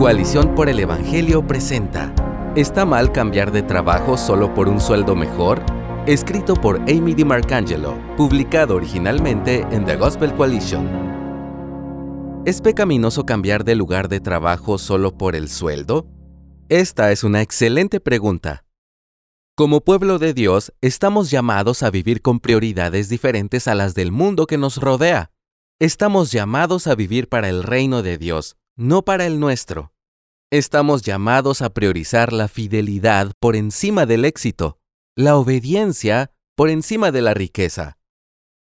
Coalición por el Evangelio presenta ¿Está mal cambiar de trabajo solo por un sueldo mejor? Escrito por Amy DiMarcangelo, publicado originalmente en The Gospel Coalition. ¿Es pecaminoso cambiar de lugar de trabajo solo por el sueldo? Esta es una excelente pregunta. Como pueblo de Dios, estamos llamados a vivir con prioridades diferentes a las del mundo que nos rodea. Estamos llamados a vivir para el reino de Dios, no para el nuestro. Estamos llamados a priorizar la fidelidad por encima del éxito, la obediencia por encima de la riqueza.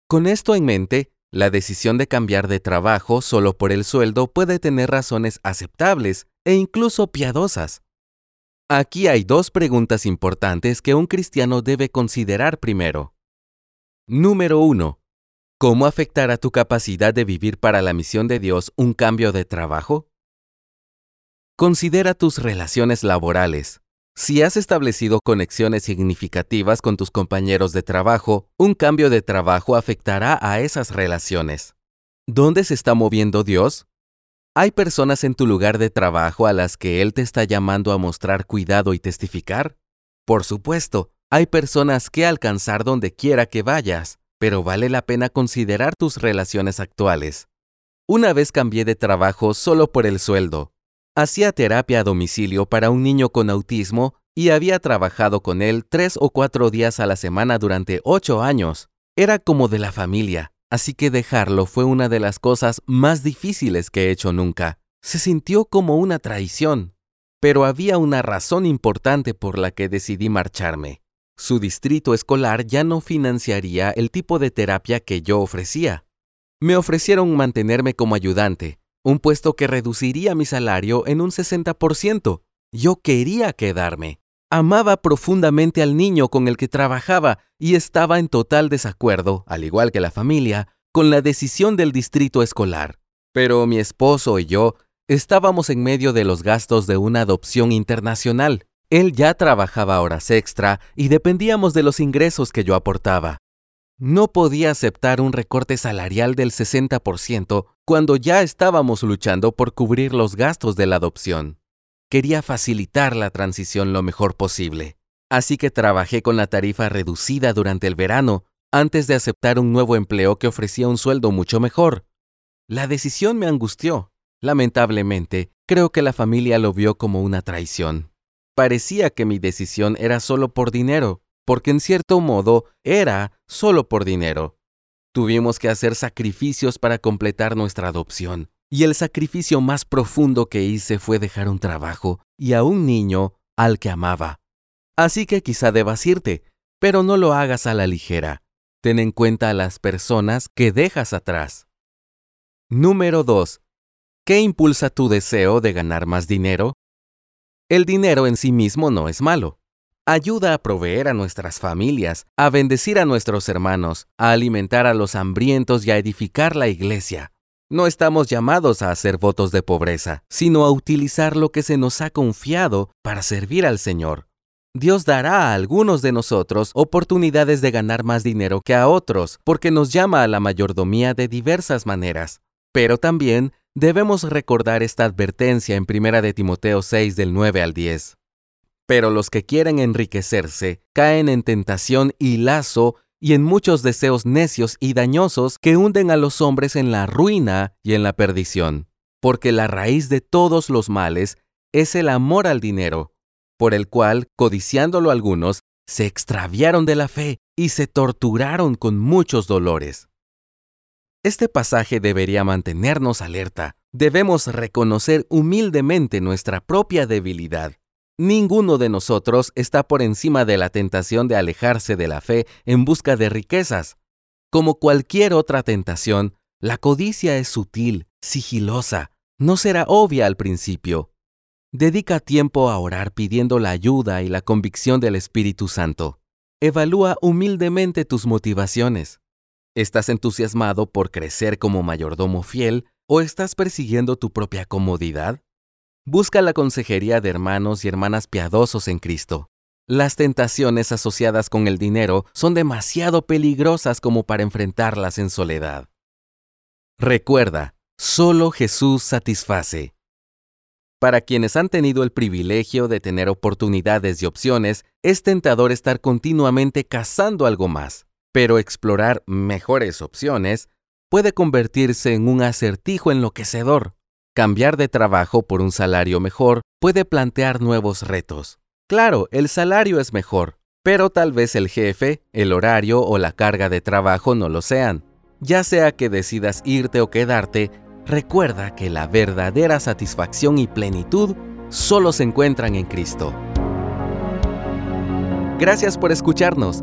Con esto en mente, la decisión de cambiar de trabajo solo por el sueldo puede tener razones aceptables e incluso piadosas. Aquí hay dos preguntas importantes que un cristiano debe considerar primero. Número 1. ¿Cómo afectará tu capacidad de vivir para la misión de Dios un cambio de trabajo? Considera tus relaciones laborales. Si has establecido conexiones significativas con tus compañeros de trabajo, un cambio de trabajo afectará a esas relaciones. ¿Dónde se está moviendo Dios? ¿Hay personas en tu lugar de trabajo a las que Él te está llamando a mostrar cuidado y testificar? Por supuesto, hay personas que alcanzar donde quiera que vayas, pero vale la pena considerar tus relaciones actuales. Una vez cambié de trabajo solo por el sueldo. Hacía terapia a domicilio para un niño con autismo y había trabajado con él tres o cuatro días a la semana durante ocho años. Era como de la familia, así que dejarlo fue una de las cosas más difíciles que he hecho nunca. Se sintió como una traición, pero había una razón importante por la que decidí marcharme. Su distrito escolar ya no financiaría el tipo de terapia que yo ofrecía. Me ofrecieron mantenerme como ayudante, un puesto que reduciría mi salario en un 60%. Yo quería quedarme. Amaba profundamente al niño con el que trabajaba y estaba en total desacuerdo, al igual que la familia, con la decisión del distrito escolar. Pero mi esposo y yo estábamos en medio de los gastos de una adopción internacional. Él ya trabajaba horas extra y dependíamos de los ingresos que yo aportaba. No podía aceptar un recorte salarial del 60% cuando ya estábamos luchando por cubrir los gastos de la adopción. Quería facilitar la transición lo mejor posible, así que trabajé con la tarifa reducida durante el verano antes de aceptar un nuevo empleo que ofrecía un sueldo mucho mejor. La decisión me angustió. Lamentablemente, creo que la familia lo vio como una traición. Parecía que mi decisión era solo por dinero, porque en cierto modo era solo por dinero. Tuvimos que hacer sacrificios para completar nuestra adopción, y el sacrificio más profundo que hice fue dejar un trabajo y a un niño al que amaba. Así que quizá debas irte, pero no lo hagas a la ligera. Ten en cuenta a las personas que dejas atrás. Número 2. ¿Qué impulsa tu deseo de ganar más dinero? El dinero en sí mismo no es malo. Ayuda a proveer a nuestras familias, a bendecir a nuestros hermanos, a alimentar a los hambrientos y a edificar la iglesia. No estamos llamados a hacer votos de pobreza, sino a utilizar lo que se nos ha confiado para servir al Señor. Dios dará a algunos de nosotros oportunidades de ganar más dinero que a otros, porque nos llama a la mayordomía de diversas maneras. Pero también Debemos recordar esta advertencia en 1 de Timoteo 6 del 9 al 10. Pero los que quieren enriquecerse caen en tentación y lazo y en muchos deseos necios y dañosos que hunden a los hombres en la ruina y en la perdición. Porque la raíz de todos los males es el amor al dinero, por el cual, codiciándolo algunos, se extraviaron de la fe y se torturaron con muchos dolores. Este pasaje debería mantenernos alerta. Debemos reconocer humildemente nuestra propia debilidad. Ninguno de nosotros está por encima de la tentación de alejarse de la fe en busca de riquezas. Como cualquier otra tentación, la codicia es sutil, sigilosa, no será obvia al principio. Dedica tiempo a orar pidiendo la ayuda y la convicción del Espíritu Santo. Evalúa humildemente tus motivaciones. ¿Estás entusiasmado por crecer como mayordomo fiel o estás persiguiendo tu propia comodidad? Busca la consejería de hermanos y hermanas piadosos en Cristo. Las tentaciones asociadas con el dinero son demasiado peligrosas como para enfrentarlas en soledad. Recuerda, solo Jesús satisface. Para quienes han tenido el privilegio de tener oportunidades y opciones, es tentador estar continuamente cazando algo más. Pero explorar mejores opciones puede convertirse en un acertijo enloquecedor. Cambiar de trabajo por un salario mejor puede plantear nuevos retos. Claro, el salario es mejor, pero tal vez el jefe, el horario o la carga de trabajo no lo sean. Ya sea que decidas irte o quedarte, recuerda que la verdadera satisfacción y plenitud solo se encuentran en Cristo. Gracias por escucharnos.